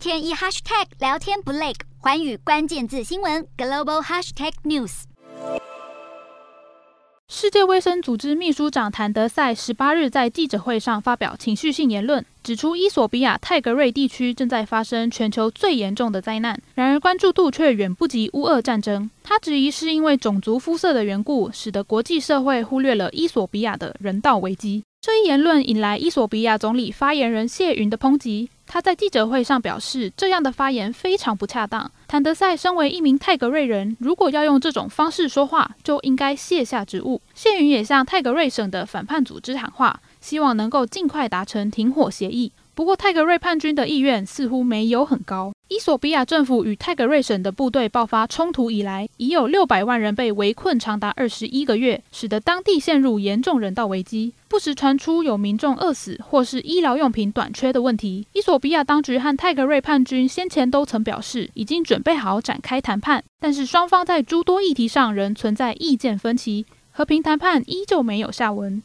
天一 hashtag 聊天不累，寰宇关键字新闻 global hashtag news。世界卫生组织秘书长谭德赛十八日在记者会上发表情绪性言论，指出伊索比亚泰格瑞地区正在发生全球最严重的灾难，然而关注度却远不及乌俄战争。他质疑是因为种族肤色的缘故，使得国际社会忽略了伊索比亚的人道危机。这一言论引来伊索比亚总理发言人谢云的抨击。他在记者会上表示，这样的发言非常不恰当。谭德赛身为一名泰格瑞人，如果要用这种方式说话，就应该卸下职务。谢云也向泰格瑞省的反叛组织喊话，希望能够尽快达成停火协议。不过，泰格瑞叛军的意愿似乎没有很高。伊索比亚政府与泰格瑞省的部队爆发冲突以来，已有六百万人被围困长达二十一个月，使得当地陷入严重人道危机。不时传出有民众饿死或是医疗用品短缺的问题。伊索比亚当局和泰格瑞叛军先前都曾表示，已经准备好展开谈判，但是双方在诸多议题上仍存在意见分歧，和平谈判依旧没有下文。